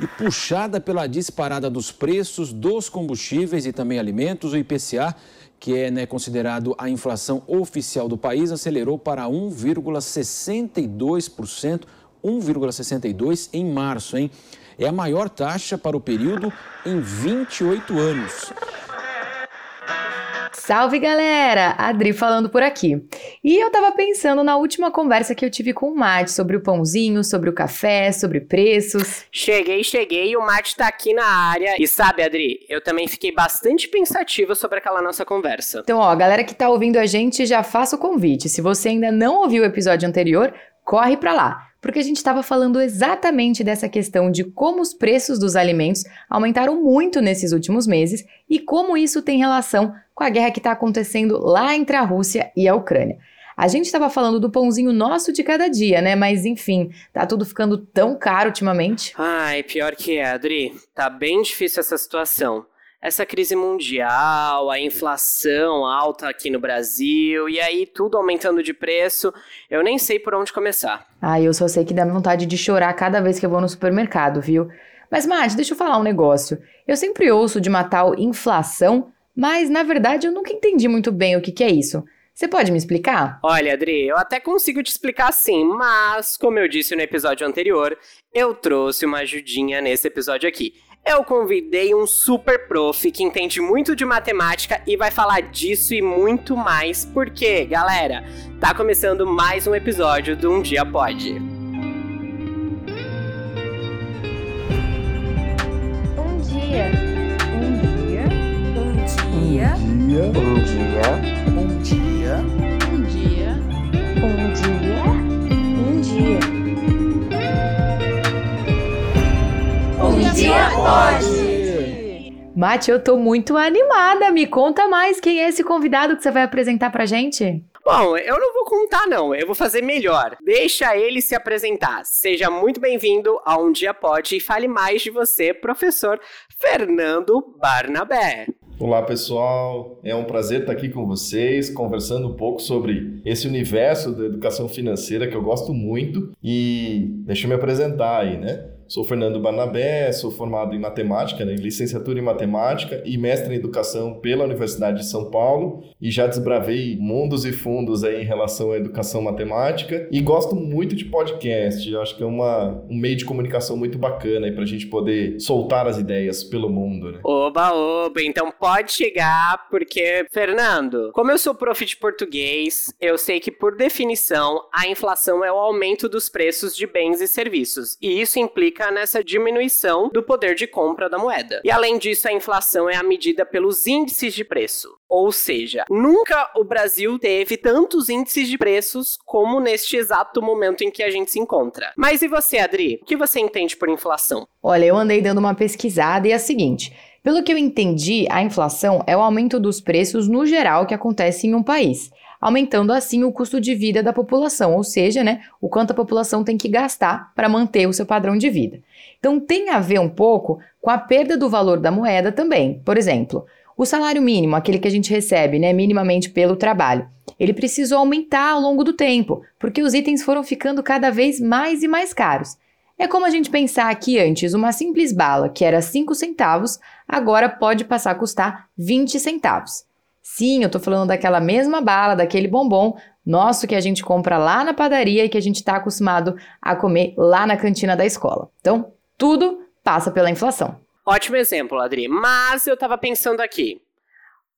E puxada pela disparada dos preços dos combustíveis e também alimentos, o IPCA, que é né, considerado a inflação oficial do país, acelerou para 1,62%, 1,62% em março, hein? É a maior taxa para o período em 28 anos. Salve galera! Adri falando por aqui. E eu tava pensando na última conversa que eu tive com o Mate sobre o pãozinho, sobre o café, sobre preços. Cheguei, cheguei, o Mate tá aqui na área. E sabe, Adri, eu também fiquei bastante pensativa sobre aquela nossa conversa. Então, ó, galera que tá ouvindo a gente, já faça o convite. Se você ainda não ouviu o episódio anterior, corre pra lá porque a gente estava falando exatamente dessa questão de como os preços dos alimentos aumentaram muito nesses últimos meses e como isso tem relação com a guerra que está acontecendo lá entre a Rússia e a Ucrânia. A gente estava falando do pãozinho nosso de cada dia, né? Mas enfim, tá tudo ficando tão caro ultimamente. Ai, pior que é, Adri. Tá bem difícil essa situação essa crise mundial, a inflação alta aqui no Brasil, e aí tudo aumentando de preço, eu nem sei por onde começar. Ah, eu só sei que dá vontade de chorar cada vez que eu vou no supermercado, viu? Mas, Mate, deixa eu falar um negócio. Eu sempre ouço de uma tal inflação, mas na verdade eu nunca entendi muito bem o que, que é isso. Você pode me explicar? Olha, Adri, eu até consigo te explicar sim, mas, como eu disse no episódio anterior, eu trouxe uma ajudinha nesse episódio aqui eu convidei um super prof que entende muito de matemática e vai falar disso e muito mais, porque, galera, tá começando mais um episódio do Um Dia Pode. Um dia. Um dia. Um dia. Um dia. Um dia. Um dia. Um dia. Mate, eu tô muito animada. Me conta mais quem é esse convidado que você vai apresentar pra gente. Bom, eu não vou contar não, eu vou fazer melhor. Deixa ele se apresentar. Seja muito bem-vindo a Um Dia Pode e fale mais de você, professor Fernando Barnabé. Olá pessoal, é um prazer estar aqui com vocês, conversando um pouco sobre esse universo da educação financeira que eu gosto muito e deixa eu me apresentar aí, né? Sou Fernando Barnabé, sou formado em matemática, né, em licenciatura em matemática e mestre em educação pela Universidade de São Paulo e já desbravei mundos e fundos aí em relação à educação matemática e gosto muito de podcast. Eu acho que é uma, um meio de comunicação muito bacana para a gente poder soltar as ideias pelo mundo. Né? Oba, oba, então pode chegar, porque, Fernando, como eu sou prof de português, eu sei que por definição a inflação é o aumento dos preços de bens e serviços, e isso implica nessa diminuição do poder de compra da moeda. E além disso, a inflação é a medida pelos índices de preço. Ou seja, nunca o Brasil teve tantos índices de preços como neste exato momento em que a gente se encontra. Mas e você, Adri? O que você entende por inflação? Olha, eu andei dando uma pesquisada e é a seguinte. Pelo que eu entendi, a inflação é o aumento dos preços no geral que acontece em um país aumentando assim o custo de vida da população, ou seja, né, o quanto a população tem que gastar para manter o seu padrão de vida. Então tem a ver um pouco com a perda do valor da moeda também. Por exemplo, o salário mínimo, aquele que a gente recebe, né, minimamente pelo trabalho, ele precisou aumentar ao longo do tempo, porque os itens foram ficando cada vez mais e mais caros. É como a gente pensar que antes uma simples bala, que era 5 centavos, agora pode passar a custar 20 centavos. Sim, eu tô falando daquela mesma bala, daquele bombom nosso que a gente compra lá na padaria e que a gente está acostumado a comer lá na cantina da escola. Então, tudo passa pela inflação. Ótimo exemplo, Adri. Mas eu estava pensando aqui.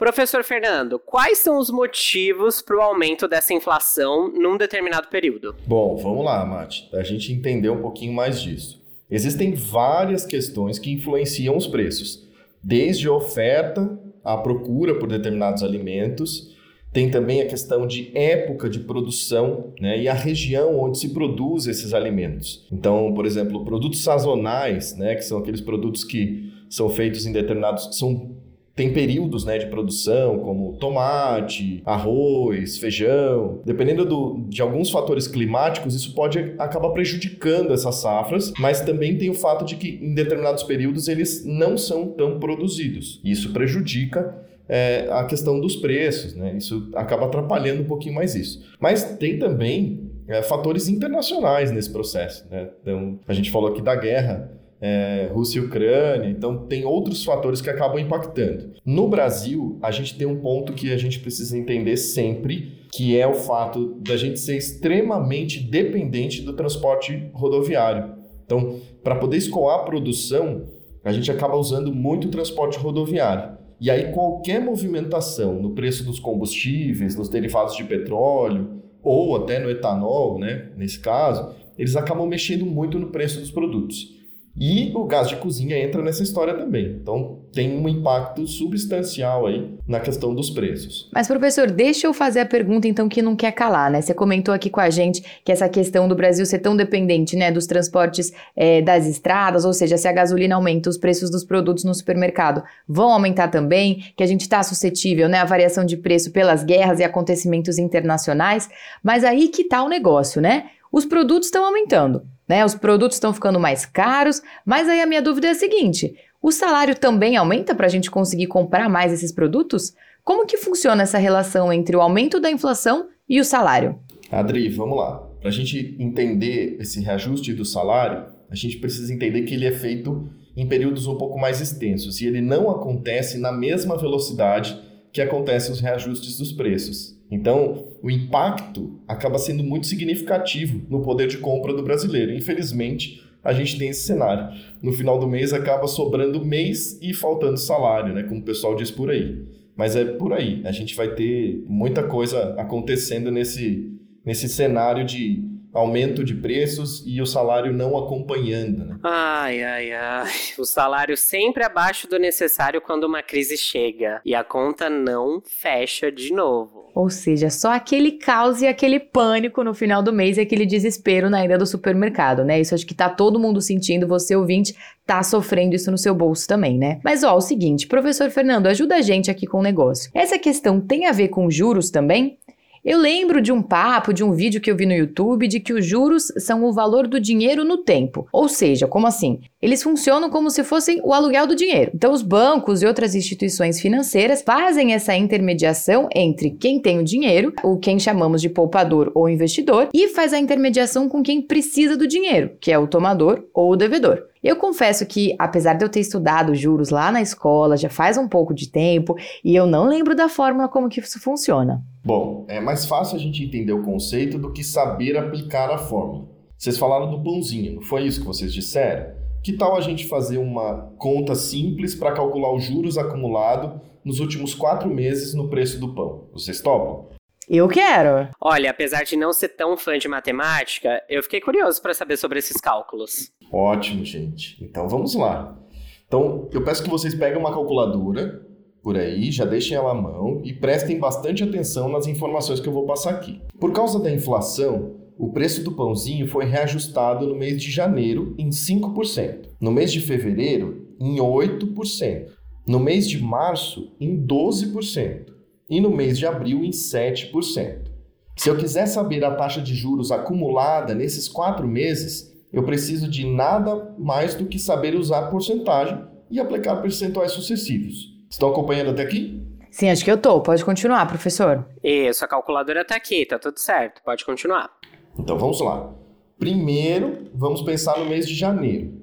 Professor Fernando, quais são os motivos para o aumento dessa inflação num determinado período? Bom, vamos lá, Mate, a gente entender um pouquinho mais disso. Existem várias questões que influenciam os preços, desde oferta a procura por determinados alimentos. Tem também a questão de época de produção né, e a região onde se produz esses alimentos. Então, por exemplo, produtos sazonais, né, que são aqueles produtos que são feitos em determinados. São, tem períodos né, de produção, como tomate, arroz, feijão. Dependendo do, de alguns fatores climáticos, isso pode acabar prejudicando essas safras, mas também tem o fato de que em determinados períodos eles não são tão produzidos. Isso prejudica é, a questão dos preços, né? Isso acaba atrapalhando um pouquinho mais isso. Mas tem também é, fatores internacionais nesse processo, né? Então, a gente falou aqui da guerra é, Rússia e Ucrânia, então tem outros fatores que acabam impactando. No Brasil, a gente tem um ponto que a gente precisa entender sempre, que é o fato da gente ser extremamente dependente do transporte rodoviário. Então, para poder escoar a produção, a gente acaba usando muito o transporte rodoviário. E aí, qualquer movimentação no preço dos combustíveis, nos derivados de petróleo, ou até no etanol, né, nesse caso, eles acabam mexendo muito no preço dos produtos. E o gás de cozinha entra nessa história também. Então, tem um impacto substancial aí na questão dos preços. Mas, professor, deixa eu fazer a pergunta, então, que não quer calar, né? Você comentou aqui com a gente que essa questão do Brasil ser tão dependente, né, dos transportes é, das estradas, ou seja, se a gasolina aumenta, os preços dos produtos no supermercado vão aumentar também, que a gente está suscetível, né, à variação de preço pelas guerras e acontecimentos internacionais. Mas aí que tá o negócio, né? Os produtos estão aumentando. Né? Os produtos estão ficando mais caros, mas aí a minha dúvida é a seguinte: o salário também aumenta para a gente conseguir comprar mais esses produtos? Como que funciona essa relação entre o aumento da inflação e o salário? Adri, vamos lá. Para a gente entender esse reajuste do salário, a gente precisa entender que ele é feito em períodos um pouco mais extensos e ele não acontece na mesma velocidade que acontecem os reajustes dos preços. Então, o impacto acaba sendo muito significativo no poder de compra do brasileiro. Infelizmente, a gente tem esse cenário. No final do mês acaba sobrando mês e faltando salário, né, como o pessoal diz por aí. Mas é por aí. A gente vai ter muita coisa acontecendo nesse, nesse cenário de aumento de preços e o salário não acompanhando. Né? Ai, ai, ai. O salário sempre abaixo do necessário quando uma crise chega e a conta não fecha de novo. Ou seja, só aquele caos e aquele pânico no final do mês e aquele desespero na ida do supermercado, né? Isso acho que tá todo mundo sentindo, você ouvinte tá sofrendo isso no seu bolso também, né? Mas ó, o seguinte, professor Fernando, ajuda a gente aqui com o negócio. Essa questão tem a ver com juros também? Eu lembro de um papo, de um vídeo que eu vi no YouTube, de que os juros são o valor do dinheiro no tempo. Ou seja, como assim? Eles funcionam como se fossem o aluguel do dinheiro. Então, os bancos e outras instituições financeiras fazem essa intermediação entre quem tem o dinheiro, ou quem chamamos de poupador ou investidor, e faz a intermediação com quem precisa do dinheiro, que é o tomador ou o devedor. Eu confesso que, apesar de eu ter estudado juros lá na escola, já faz um pouco de tempo, e eu não lembro da fórmula como que isso funciona. Bom, é mais fácil a gente entender o conceito do que saber aplicar a fórmula. Vocês falaram do pãozinho, não foi isso que vocês disseram? Que tal a gente fazer uma conta simples para calcular os juros acumulados nos últimos quatro meses no preço do pão? Vocês topam? Eu quero. Olha, apesar de não ser tão fã de matemática, eu fiquei curioso para saber sobre esses cálculos. Ótimo, gente. Então vamos lá. Então, eu peço que vocês peguem uma calculadora por aí, já deixem ela à mão e prestem bastante atenção nas informações que eu vou passar aqui. Por causa da inflação, o preço do pãozinho foi reajustado no mês de janeiro em 5%, no mês de fevereiro em 8%, no mês de março em 12% e no mês de abril em 7%. Se eu quiser saber a taxa de juros acumulada nesses quatro meses, eu preciso de nada mais do que saber usar porcentagem e aplicar percentuais sucessivos. Estão acompanhando até aqui? Sim, acho que eu tô. Pode continuar, professor. Isso, a calculadora tá aqui, tá tudo certo. Pode continuar. Então vamos lá. Primeiro, vamos pensar no mês de janeiro.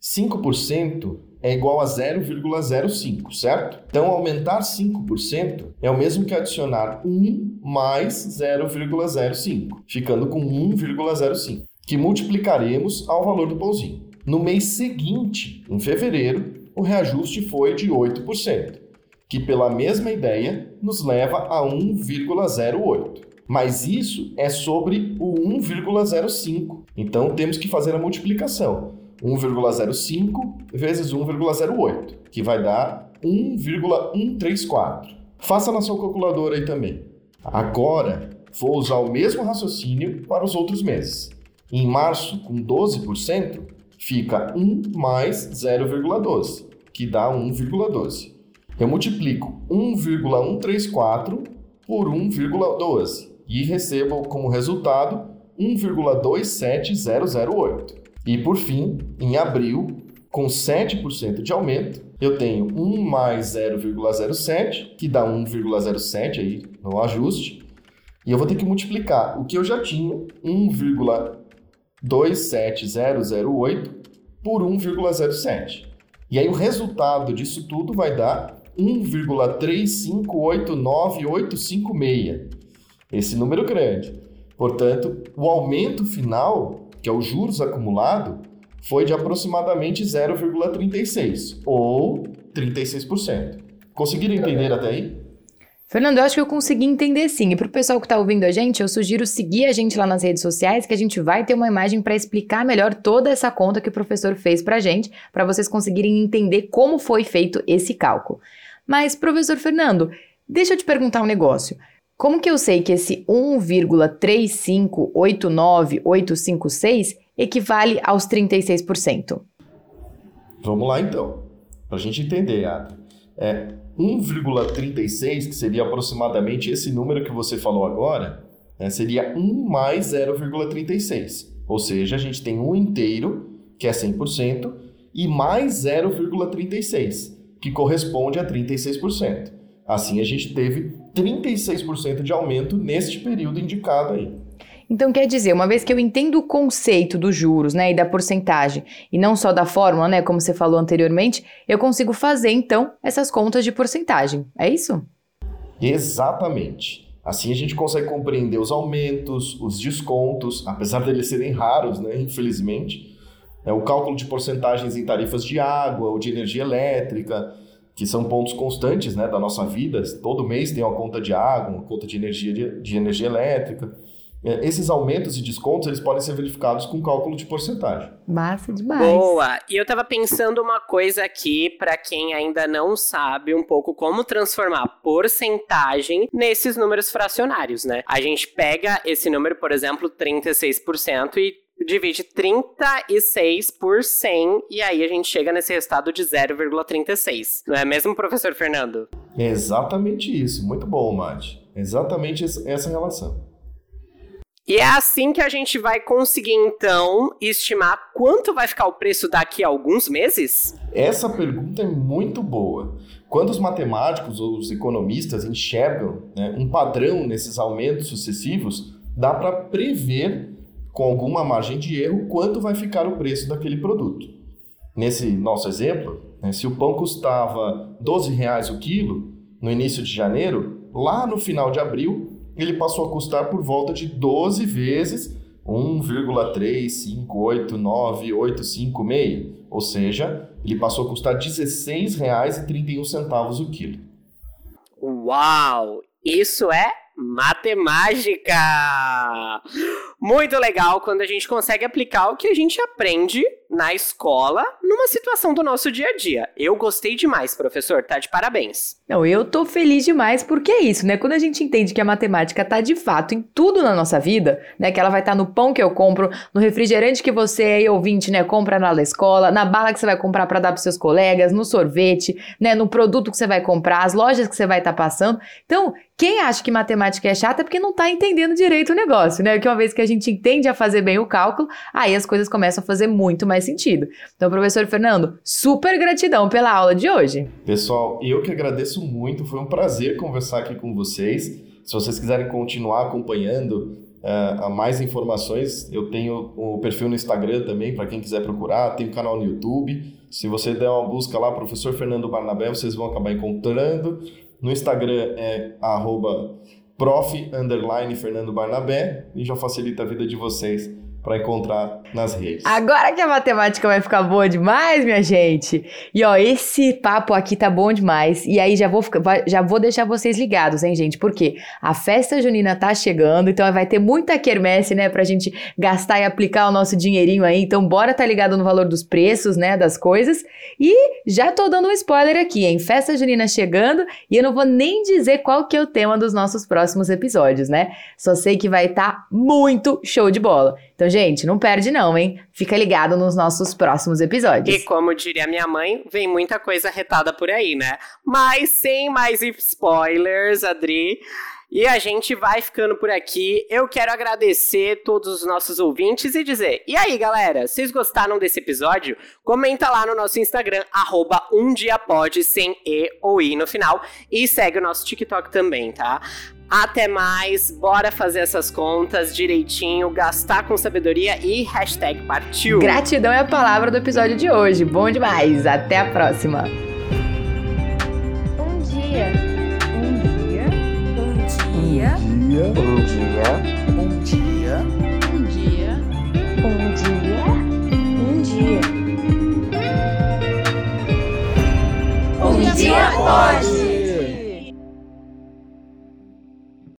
5% é igual a 0,05, certo? Então, aumentar 5% é o mesmo que adicionar 1 mais 0,05, ficando com 1,05, que multiplicaremos ao valor do pãozinho. No mês seguinte, em fevereiro, o reajuste foi de 8%, que pela mesma ideia nos leva a 1,08. Mas isso é sobre o 1,05. Então temos que fazer a multiplicação. 1,05 vezes 1,08, que vai dar 1,134. Faça na sua calculadora aí também. Agora, vou usar o mesmo raciocínio para os outros meses. Em março, com 12%, fica 1 mais 0,12, que dá 1,12. Eu multiplico 1,134 por 1,12 e recebo como resultado 1,27008. E por fim, em abril, com 7% de aumento, eu tenho 1 mais 0,07, que dá 1,07 aí no ajuste, e eu vou ter que multiplicar o que eu já tinha, 1,27008, por 1,07. E aí o resultado disso tudo vai dar 1,3589856. Esse número grande. Portanto, o aumento final, que é o juros acumulado, foi de aproximadamente 0,36 ou 36%. Conseguiram entender até aí? Fernando, eu acho que eu consegui entender sim. E para o pessoal que está ouvindo a gente, eu sugiro seguir a gente lá nas redes sociais, que a gente vai ter uma imagem para explicar melhor toda essa conta que o professor fez para a gente, para vocês conseguirem entender como foi feito esse cálculo. Mas, professor Fernando, deixa eu te perguntar um negócio. Como que eu sei que esse 1,3589856 equivale aos 36%? Vamos lá então, para a gente entender, Adri. É, 1,36, que seria aproximadamente esse número que você falou agora, né, seria 1 mais 0,36. Ou seja, a gente tem um inteiro, que é 100%, e mais 0,36, que corresponde a 36%. Assim, a gente teve 36% de aumento neste período indicado aí. Então, quer dizer, uma vez que eu entendo o conceito dos juros, né, e da porcentagem, e não só da fórmula, né, como você falou anteriormente, eu consigo fazer, então, essas contas de porcentagem. É isso? Exatamente. Assim a gente consegue compreender os aumentos, os descontos, apesar deles serem raros, né, infelizmente. É o cálculo de porcentagens em tarifas de água ou de energia elétrica, que são pontos constantes né, da nossa vida. Todo mês tem uma conta de água, uma conta de energia, de, de energia elétrica. É, esses aumentos e descontos eles podem ser verificados com cálculo de porcentagem. Massa demais. Boa! E eu tava pensando uma coisa aqui para quem ainda não sabe um pouco como transformar porcentagem nesses números fracionários, né? A gente pega esse número, por exemplo, 36% e divide 36 por 100 e aí a gente chega nesse resultado de 0,36. Não é mesmo, professor Fernando? exatamente isso. Muito bom, Mate. Exatamente essa relação. E é assim que a gente vai conseguir, então, estimar quanto vai ficar o preço daqui a alguns meses? Essa pergunta é muito boa. Quando os matemáticos ou os economistas enxergam né, um padrão nesses aumentos sucessivos, dá para prever, com alguma margem de erro, quanto vai ficar o preço daquele produto. Nesse nosso exemplo, né, se o pão custava R$ 12,00 o quilo no início de janeiro, lá no final de abril ele passou a custar por volta de 12 vezes 1,358986, ou seja, ele passou a custar R$ 16,31 o quilo. Uau! Isso é matemática! Muito legal quando a gente consegue aplicar o que a gente aprende na escola numa situação do nosso dia a dia. Eu gostei demais, professor, tá de parabéns. Não, eu tô feliz demais porque é isso, né? Quando a gente entende que a matemática tá de fato em tudo na nossa vida, né? Que ela vai estar tá no pão que eu compro, no refrigerante que você aí ouvinte, né, compra na escola, na bala que você vai comprar para dar pros seus colegas, no sorvete, né, no produto que você vai comprar, as lojas que você vai estar tá passando. Então, quem acha que matemática é chata é porque não tá entendendo direito o negócio, né? Que uma vez que a gente entende a fazer bem o cálculo, aí as coisas começam a fazer muito mais sentido. Então, professor Fernando, super gratidão pela aula de hoje. Pessoal, eu que agradeço muito, foi um prazer conversar aqui com vocês. Se vocês quiserem continuar acompanhando uh, mais informações, eu tenho o perfil no Instagram também, para quem quiser procurar, tem o um canal no YouTube. Se você der uma busca lá, professor Fernando Barnabé, vocês vão acabar encontrando. No Instagram é arroba prof, Barnabé, e já facilita a vida de vocês para encontrar nas redes. Agora que a matemática vai ficar boa demais, minha gente. E ó, esse papo aqui tá bom demais. E aí já vou já vou deixar vocês ligados, hein, gente? Porque a festa junina tá chegando, então vai ter muita quermesse, né, pra gente gastar e aplicar o nosso dinheirinho aí. Então bora tá ligado no valor dos preços, né, das coisas. E já tô dando um spoiler aqui, hein? Festa junina chegando e eu não vou nem dizer qual que é o tema dos nossos próximos episódios, né? Só sei que vai estar tá muito show de bola. Então, gente, não perde não, hein? Fica ligado nos nossos próximos episódios. E como diria minha mãe, vem muita coisa retada por aí, né? Mas sem mais spoilers, Adri. E a gente vai ficando por aqui. Eu quero agradecer todos os nossos ouvintes e dizer: e aí, galera, vocês gostaram desse episódio? Comenta lá no nosso Instagram, arroba sem E ou I no final. E segue o nosso TikTok também, tá? Até mais, bora fazer essas contas direitinho, gastar com sabedoria e hashtag partiu. Gratidão é a palavra do episódio de hoje. Bom demais. Até a próxima. Um dia. Um dia. Um dia. Um dia. Um dia. Um dia. Um dia. Um dia. Um dia pode.